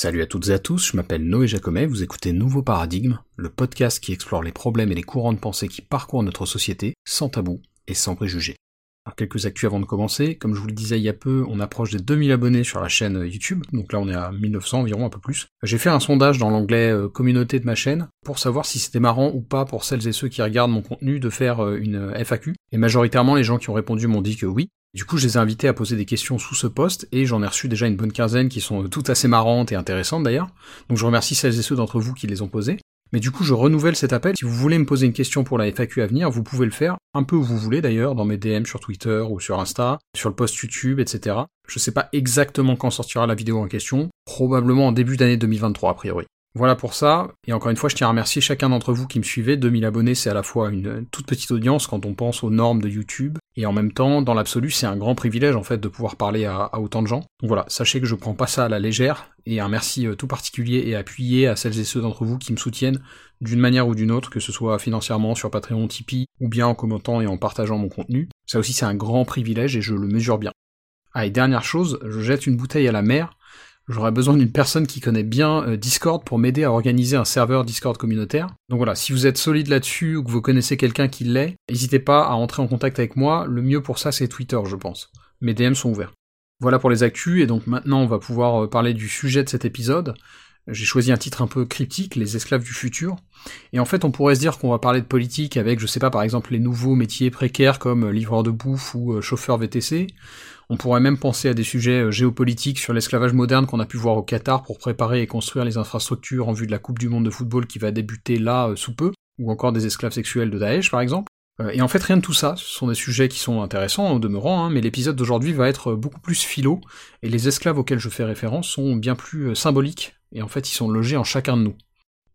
Salut à toutes et à tous, je m'appelle Noé Jacomet, vous écoutez Nouveau Paradigme, le podcast qui explore les problèmes et les courants de pensée qui parcourent notre société, sans tabou et sans préjugés. Alors quelques actus avant de commencer, comme je vous le disais il y a peu, on approche des 2000 abonnés sur la chaîne YouTube, donc là on est à 1900 environ, un peu plus. J'ai fait un sondage dans l'onglet euh, communauté de ma chaîne pour savoir si c'était marrant ou pas pour celles et ceux qui regardent mon contenu de faire euh, une FAQ, et majoritairement les gens qui ont répondu m'ont dit que oui, du coup, je les ai invités à poser des questions sous ce poste, et j'en ai reçu déjà une bonne quinzaine qui sont toutes assez marrantes et intéressantes d'ailleurs. Donc je remercie celles et ceux d'entre vous qui les ont posées. Mais du coup, je renouvelle cet appel. Si vous voulez me poser une question pour la FAQ à venir, vous pouvez le faire un peu où vous voulez d'ailleurs, dans mes DM sur Twitter ou sur Insta, sur le post YouTube, etc. Je sais pas exactement quand sortira la vidéo en question, probablement en début d'année 2023 a priori. Voilà pour ça, et encore une fois, je tiens à remercier chacun d'entre vous qui me suivez. 2000 abonnés, c'est à la fois une toute petite audience quand on pense aux normes de YouTube, et en même temps, dans l'absolu, c'est un grand privilège en fait de pouvoir parler à, autant de gens. Donc voilà, sachez que je prends pas ça à la légère, et un merci euh, tout particulier et appuyé à celles et ceux d'entre vous qui me soutiennent d'une manière ou d'une autre, que ce soit financièrement sur Patreon, Tipeee, ou bien en commentant et en partageant mon contenu. Ça aussi, c'est un grand privilège et je le mesure bien. Ah, et dernière chose, je jette une bouteille à la mer, J'aurais besoin d'une personne qui connaît bien euh, Discord pour m'aider à organiser un serveur Discord communautaire. Donc voilà, si vous êtes solide là-dessus ou que vous connaissez quelqu'un qui l'est, n'hésitez pas à entrer en contact avec moi. Le mieux pour ça, c'est Twitter, je pense. Mes DM sont ouverts. Voilà pour les actus, et donc maintenant on va pouvoir euh, parler du sujet de cet épisode. J'ai choisi un titre un peu cryptique, Les esclaves du futur. Et en fait, on pourrait se dire qu'on va parler de politique avec, je sais pas, par exemple, les nouveaux métiers précaires comme euh, livreur de bouffe ou chauffeur VTC. On pourrait même penser à des sujets euh, géopolitiques sur l'esclavage moderne qu'on a pu voir au Qatar pour préparer et construire les infrastructures en vue de la Coupe du Monde de football qui va débuter là euh, sous peu, ou encore des esclaves sexuels de Daesh par exemple. Euh, et en fait, rien de tout ça, ce sont des sujets qui sont intéressants au demeurant, hein, mais l'épisode d'aujourd'hui va être beaucoup plus philo, et les esclaves auxquels je fais référence sont bien plus symboliques, et en fait ils sont logés en chacun de nous.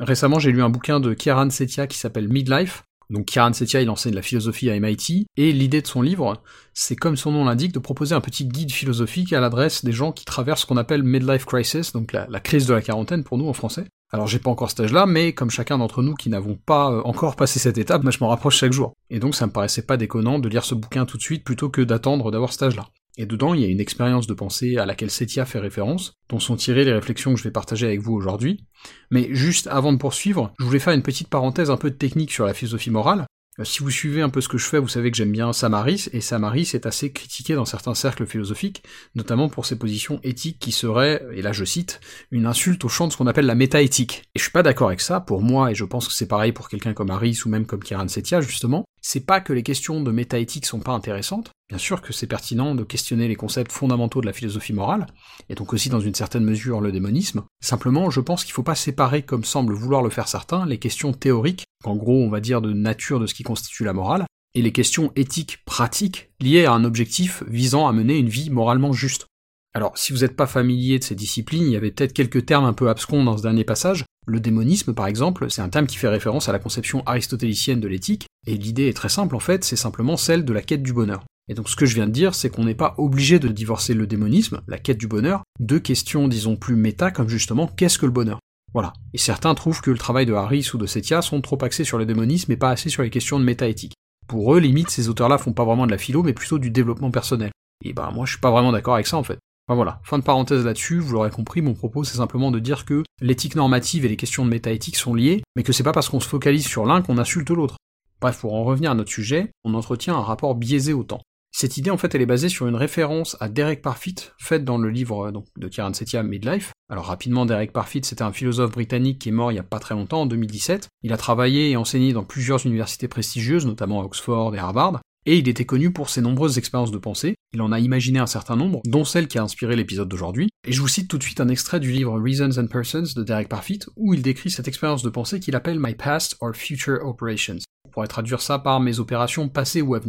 Récemment, j'ai lu un bouquin de Kieran Setia qui s'appelle Midlife, donc Kieran Setia, il enseigne la philosophie à MIT, et l'idée de son livre, c'est comme son nom l'indique, de proposer un petit guide philosophique à l'adresse des gens qui traversent ce qu'on appelle midlife crisis, donc la, crise de la quarantaine pour nous en français. Alors j'ai pas encore cet âge-là, mais comme chacun d'entre nous qui n'avons pas euh, encore passé cette étape, moi je m'en rapproche chaque jour. Et donc ça me paraissait pas déconnant de lire ce bouquin tout de suite plutôt que d'attendre d'avoir cet âge-là. Et dedans, il y a une expérience de pensée à laquelle Setia fait référence, dont sont tirées les réflexions que je vais partager avec vous aujourd'hui. Mais juste avant de poursuivre, je voulais faire une petite parenthèse un peu technique sur la philosophie morale, euh, si vous suivez un peu ce que je fais, vous savez que j'aime bien Samaris, et Samaris est assez critiqué dans certains cercles philosophiques, notamment pour ses positions éthiques qui seraient, et là je cite, une insulte au champ de ce qu'on appelle la métaéthique. Et je suis pas d'accord avec ça, pour moi, et je pense que c'est pareil pour quelqu'un comme Harris ou même comme Kiran Setia, justement, c'est pas que les questions de métaéthique sont pas intéressantes, bien sûr que c'est pertinent de questionner les concepts fondamentaux de la philosophie morale, et donc aussi dans une certaine mesure le démonisme, simplement je pense qu'il faut pas séparer, comme semblent vouloir le faire certains, les questions théoriques en gros on va dire de nature de ce qui constitue la morale, et les questions éthiques pratiques liées à un objectif visant à mener une vie moralement juste. Alors, si vous n'êtes pas familier de ces disciplines, il y avait peut-être quelques termes un peu abscons dans ce dernier passage. Le démonisme, par exemple, c'est un terme qui fait référence à la conception aristotélicienne de l'éthique, et l'idée est très simple en fait, c'est simplement celle de la quête du bonheur. Et donc ce que je viens de dire, c'est qu'on n'est pas obligé de divorcer le démonisme, la quête du bonheur, de questions disons plus méta comme justement qu'est-ce que le bonheur? Voilà. Et certains trouvent que le travail de Harris ou de Setia sont trop axés sur le démonisme et pas assez sur les questions de métaéthique. Pour eux, limite, ces auteurs-là font pas vraiment de la philo, mais plutôt du développement personnel. Et ben moi je suis pas vraiment d'accord avec ça en fait. Enfin voilà, fin de parenthèse là-dessus, vous l'aurez compris, mon propos c'est simplement de dire que l'éthique normative et les questions de métaéthique sont liées, mais que c'est pas parce qu'on se focalise sur l'un qu'on insulte l'autre. Bref, pour en revenir à notre sujet, on entretient un rapport biaisé au temps. Cette idée, en fait, elle est basée sur une référence à Derek Parfit, faite dans le livre donc, de Kieran Setia, Midlife. Alors rapidement, Derek Parfit, c'était un philosophe britannique qui est mort il y a pas très longtemps, en 2017. Il a travaillé et enseigné dans plusieurs universités prestigieuses, notamment à Oxford et Harvard, et il était connu pour ses nombreuses expériences de pensée, il en a imaginé un certain nombre, dont celle qui a inspiré l'épisode d'aujourd'hui, et je vous cite tout de suite un extrait du livre Reasons and Persons de Derek Parfit, où il décrit cette expérience de pensée qu'il appelle My Past or Future Operations. On pourrait traduire ça par mes opérations passées ou à.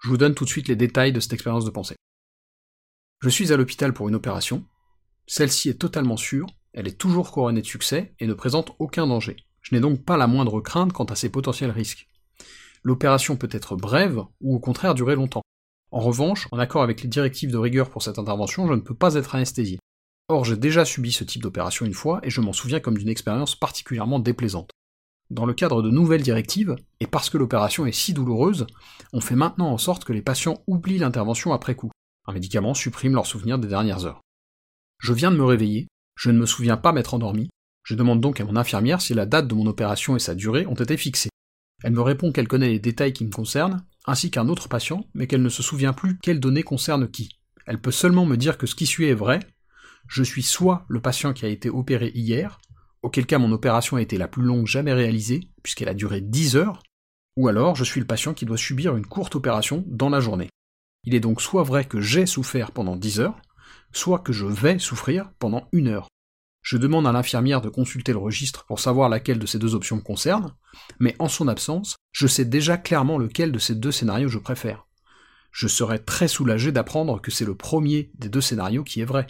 Je vous donne tout de suite les détails de cette expérience de pensée. Je suis à l'hôpital pour une opération. Celle-ci est totalement sûre, elle est toujours couronnée de succès et ne présente aucun danger. Je n'ai donc pas la moindre crainte quant à ses potentiels risques. L'opération peut être brève ou au contraire durer longtemps. En revanche, en accord avec les directives de rigueur pour cette intervention, je ne peux pas être anesthésié. Or, j'ai déjà subi ce type d'opération une fois et je m'en souviens comme d'une expérience particulièrement déplaisante. Dans le cadre de nouvelles directives, et parce que l'opération est si douloureuse, on fait maintenant en sorte que les patients oublient l'intervention après coup. Un médicament supprime leur souvenir des dernières heures. Je viens de me réveiller, Je ne me souviens pas m'être endormi. Je demande donc à mon infirmière si la date de mon opération et sa durée ont été fixées. Elle me répond qu'elle connaît les détails qui me concernent, ainsi qu'un autre patient, mais qu'elle ne se souvient plus quelles données concernent qui. Elle peut seulement me dire que ce qui suit est vrai. Je suis soit le patient qui a été opéré hier, auquel cas mon opération a été la plus longue jamais réalisée, puisqu'elle a duré 10 heures, ou alors je suis le patient qui doit subir une courte opération dans la journée. Il est donc soit vrai que j'ai souffert pendant 10 heures, soit que je vais souffrir pendant une heure. Je demande à l'infirmière de consulter le registre pour savoir laquelle de ces deux options me concerne, mais en son absence, je sais déjà clairement lequel de ces deux scénarios je préfère. Je serais très soulagé d'apprendre que c'est le premier des deux scénarios qui est vrai.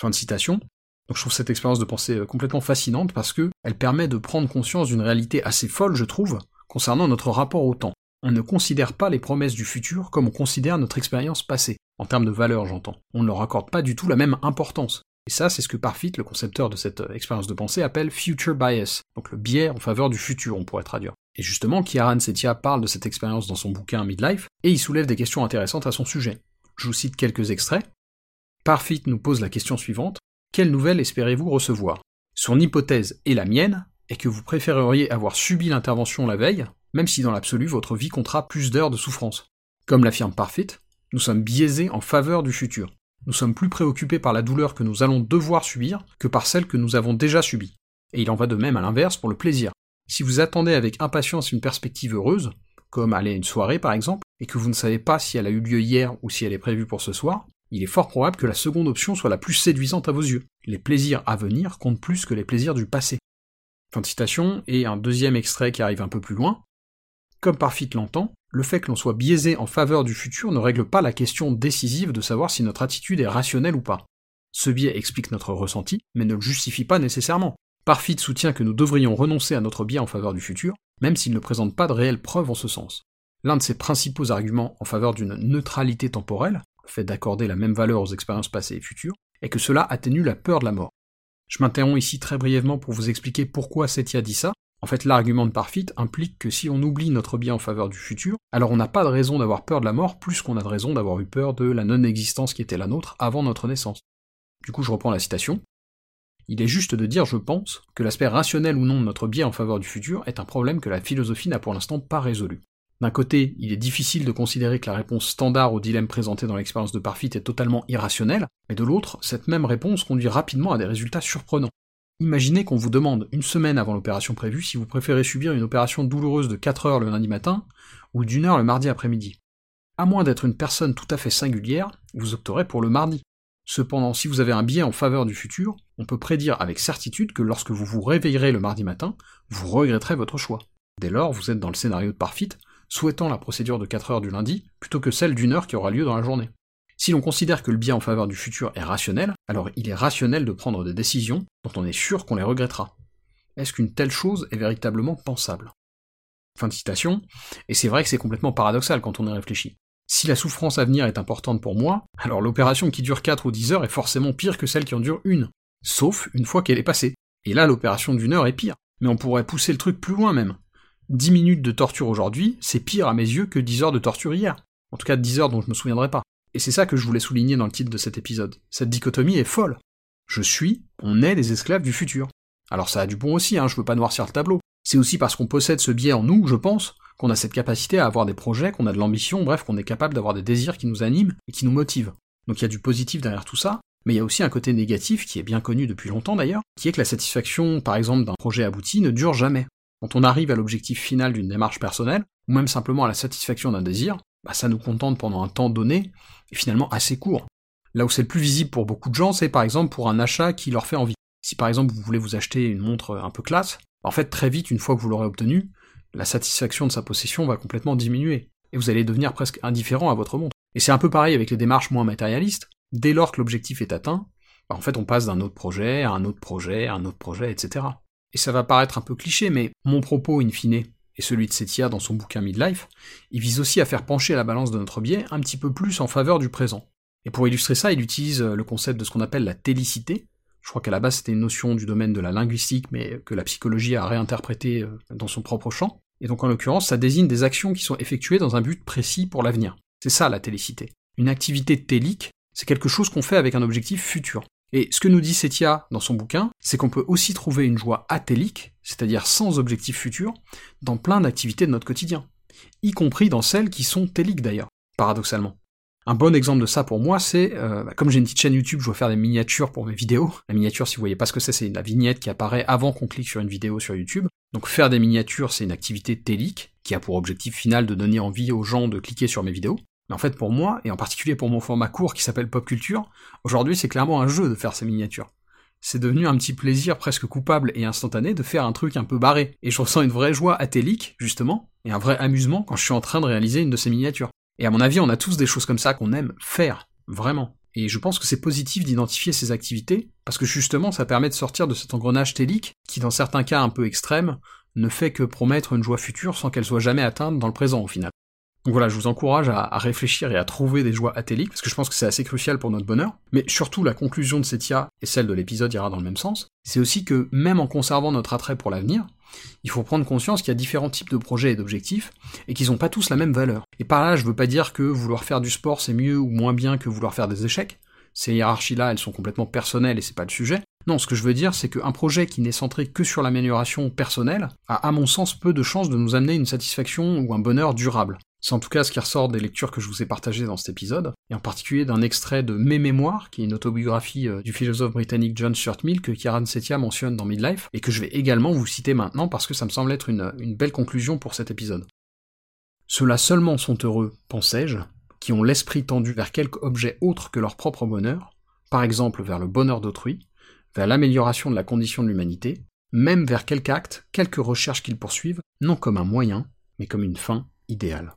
Fin de citation. Donc je trouve cette expérience de pensée euh, complètement fascinante parce que elle permet de prendre conscience d'une réalité assez folle, je trouve, concernant notre rapport au temps. On ne considère pas les promesses du futur comme on considère notre expérience passée, en termes de valeur j'entends. On ne leur accorde pas du tout la même importance. Et ça, c'est ce que Parfit, le concepteur de cette euh, expérience de pensée, appelle future bias, donc le biais en faveur du futur, on pourrait traduire. Et justement, Kieran Setia parle de cette expérience dans son bouquin Midlife, et il soulève des questions intéressantes à son sujet. Je vous cite quelques extraits. Parfit nous pose la question suivante. Quelle nouvelle espérez-vous recevoir? Son hypothèse et la mienne est que vous préféreriez avoir subi l'intervention la veille, même si dans l'absolu votre vie comptera plus d'heures de souffrance. Comme l'affirme Parfit, nous sommes biaisés en faveur du futur. Nous sommes plus préoccupés par la douleur que nous allons devoir subir que par celle que nous avons déjà subie. Et il en va de même à l'inverse pour le plaisir. Si vous attendez avec impatience une perspective heureuse, comme aller à une soirée par exemple, et que vous ne savez pas si elle a eu lieu hier ou si elle est prévue pour ce soir, il est fort probable que la seconde option soit la plus séduisante à vos yeux. Les plaisirs à venir comptent plus que les plaisirs du passé. Fin de citation, et un deuxième extrait qui arrive un peu plus loin. Comme Parfit l'entend, le fait que l'on soit biaisé en faveur du futur ne règle pas la question décisive de savoir si notre attitude est rationnelle ou pas. Ce biais explique notre ressenti, mais ne le justifie pas nécessairement. Parfit soutient que nous devrions renoncer à notre biais en faveur du futur, même s'il ne présente pas de réelles preuves en ce sens. L'un de ses principaux arguments en faveur d'une neutralité temporelle, le fait d'accorder la même valeur aux expériences passées et futures, est que cela atténue la peur de la mort. Je m'interromps ici très brièvement pour vous expliquer pourquoi Setia dit ça. En fait, l'argument de Parfit implique que si on oublie notre bien en faveur du futur, alors on n'a pas de raison d'avoir peur de la mort plus qu'on a de raison d'avoir eu peur de la non-existence qui était la nôtre avant notre naissance. Du coup, je reprends la citation. Il est juste de dire, je pense, que l'aspect rationnel ou non de notre bien en faveur du futur est un problème que la philosophie n'a pour l'instant pas résolu. D'un côté, il est difficile de considérer que la réponse standard au dilemme présenté dans l'expérience de Parfit est totalement irrationnelle, mais de l'autre, cette même réponse conduit rapidement à des résultats surprenants. Imaginez qu'on vous demande une semaine avant l'opération prévue si vous préférez subir une opération douloureuse de 4 heures le lundi matin ou d'une heure le mardi après-midi. À moins d'être une personne tout à fait singulière, vous opterez pour le mardi. Cependant, si vous avez un biais en faveur du futur, on peut prédire avec certitude que lorsque vous vous réveillerez le mardi matin, vous regretterez votre choix. Dès lors, vous êtes dans le scénario de Parfit, souhaitant la procédure de 4 heures du lundi, plutôt que celle d'une heure qui aura lieu dans la journée. Si l'on considère que le bien en faveur du futur est rationnel, alors il est rationnel de prendre des décisions dont on est sûr qu'on les regrettera. Est-ce qu'une telle chose est véritablement pensable? Fin de citation, et c'est vrai que c'est complètement paradoxal quand on y réfléchit. Si la souffrance à venir est importante pour moi, alors l'opération qui dure 4 ou 10 heures est forcément pire que celle qui en dure une. Sauf une fois qu'elle est passée. Et là, l'opération d'une heure est pire. Mais on pourrait pousser le truc plus loin même. 10 minutes de torture aujourd'hui, c'est pire à mes yeux que 10 heures de torture hier. En tout cas 10 heures dont je me souviendrai pas. Et c'est ça que je voulais souligner dans le titre de cet épisode. Cette dichotomie est folle. Je suis, on est des esclaves du futur. Alors ça a du bon aussi, hein, je veux pas noircir le tableau. C'est aussi parce qu'on possède ce biais en nous, je pense, qu'on a cette capacité à avoir des projets, qu'on a de l'ambition, bref, qu'on est capable d'avoir des désirs qui nous animent et qui nous motivent. Donc il y a du positif derrière tout ça, mais il y a aussi un côté négatif, qui est bien connu depuis longtemps d'ailleurs, qui est que la satisfaction, par exemple, d'un projet abouti ne dure jamais. Quand on arrive à l'objectif final d'une démarche personnelle, ou même simplement à la satisfaction d'un désir, bah ça nous contente pendant un temps donné, et finalement assez court. Là où c'est le plus visible pour beaucoup de gens, c'est par exemple pour un achat qui leur fait envie. Si par exemple vous voulez vous acheter une montre un peu classe, en fait très vite, une fois que vous l'aurez obtenue, la satisfaction de sa possession va complètement diminuer, et vous allez devenir presque indifférent à votre montre. Et c'est un peu pareil avec les démarches moins matérialistes, dès lors que l'objectif est atteint, bah en fait on passe d'un autre projet à un autre projet, à un autre projet, etc. Et ça va paraître un peu cliché, mais mon propos, in fine, et celui de Setia dans son bouquin Midlife, il vise aussi à faire pencher la balance de notre biais un petit peu plus en faveur du présent. Et pour illustrer ça, il utilise le concept de ce qu'on appelle la télicité. Je crois qu'à la base c'était une notion du domaine de la linguistique, mais que la psychologie a réinterprété euh, dans son propre champ. Et donc en l'occurrence, ça désigne des actions qui sont effectuées dans un but précis pour l'avenir. C'est ça la télicité. Une activité télique, c'est quelque chose qu'on fait avec un objectif futur. Et ce que nous dit Setia dans son bouquin, c'est qu'on peut aussi trouver une joie atélique, c'est-à-dire sans objectif futur, dans plein d'activités de notre quotidien, y compris dans celles qui sont téliques d'ailleurs, paradoxalement. Un bon exemple de ça pour moi, c'est, euh, bah, comme j'ai une petite chaîne YouTube, je dois faire des miniatures pour mes vidéos. La miniature, si vous voyez pas ce que c'est, c'est la vignette qui apparaît avant qu'on clique sur une vidéo sur YouTube. Donc faire des miniatures, c'est une activité télique, qui a pour objectif final de donner envie aux gens de cliquer sur mes vidéos. Mais en fait, pour moi, et en particulier pour mon format court qui s'appelle Pop Culture, aujourd'hui c'est clairement un jeu de faire ces miniatures. C'est devenu un petit plaisir presque coupable et instantané de faire un truc un peu barré. Et je ressens une vraie joie atélique, justement, et un vrai amusement quand je suis en train de réaliser une de ces miniatures. Et à mon avis, on a tous des choses comme ça qu'on aime faire, vraiment. Et je pense que c'est positif d'identifier ces activités, parce que justement, ça permet de sortir de cet engrenage télique, qui dans certains cas un peu extrêmes, ne fait que promettre une joie future sans qu'elle soit jamais atteinte dans le présent au final. Donc voilà, je vous encourage à, réfléchir et à trouver des joies atéliques, parce que je pense que c'est assez crucial pour notre bonheur. Mais surtout, la conclusion de Setia, et celle de l'épisode ira dans le même sens, c'est aussi que même en conservant notre attrait pour l'avenir, il faut prendre conscience qu'il y a différents types de projets et d'objectifs, et qu'ils n'ont pas tous la même valeur. Et par là, je veux pas dire que vouloir faire du sport c'est mieux ou moins bien que vouloir faire des échecs. Ces hiérarchies-là, elles sont complètement personnelles et c'est pas le sujet. Non, ce que je veux dire, c'est qu'un projet qui n'est centré que sur l'amélioration personnelle a, à mon sens, peu de chances de nous amener une satisfaction ou un bonheur durable. C'est en tout cas ce qui ressort des lectures que je vous ai partagées dans cet épisode, et en particulier d'un extrait de Mes Mémoires, qui est une autobiographie euh, du philosophe britannique John Stuart Mill que Kieran Setia mentionne dans Midlife, et que je vais également vous citer maintenant parce que ça me semble être une, une belle conclusion pour cet épisode. Ceux-là seulement sont heureux, pensais-je, qui ont l'esprit tendu vers quelque objet autre que leur propre bonheur, par exemple vers le bonheur d'autrui, vers l'amélioration de la condition de l'humanité, même vers quelque acte, quelque recherche qu'ils poursuivent, non comme un moyen, mais comme une fin idéale.